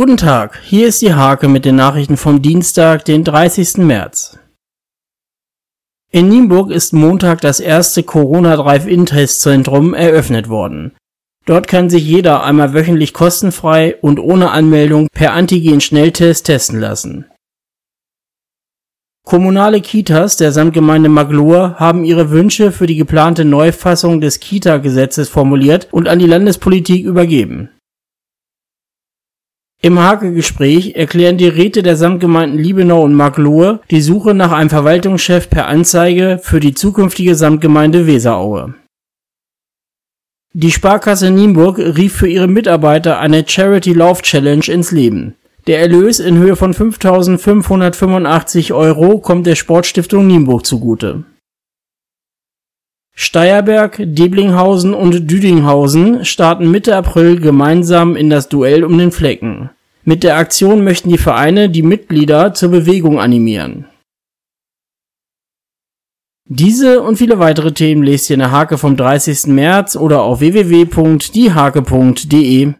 Guten Tag, hier ist die Hake mit den Nachrichten vom Dienstag, den 30. März. In Nienburg ist Montag das erste Corona-Drive-In-Testzentrum eröffnet worden. Dort kann sich jeder einmal wöchentlich kostenfrei und ohne Anmeldung per Antigen-Schnelltest testen lassen. Kommunale Kitas der Samtgemeinde Maglohe haben ihre Wünsche für die geplante Neufassung des Kita-Gesetzes formuliert und an die Landespolitik übergeben. Im Hake-Gespräch erklären die Räte der Samtgemeinden Liebenau und Marklohe die Suche nach einem Verwaltungschef per Anzeige für die zukünftige Samtgemeinde Weseraue. Die Sparkasse Nienburg rief für ihre Mitarbeiter eine Charity Love Challenge ins Leben. Der Erlös in Höhe von 5.585 Euro kommt der Sportstiftung Nienburg zugute. Steierberg, Deblinghausen und Düdinghausen starten Mitte April gemeinsam in das Duell um den Flecken. Mit der Aktion möchten die Vereine die Mitglieder zur Bewegung animieren. Diese und viele weitere Themen lest ihr in der Hake vom 30. März oder auf www.diehake.de.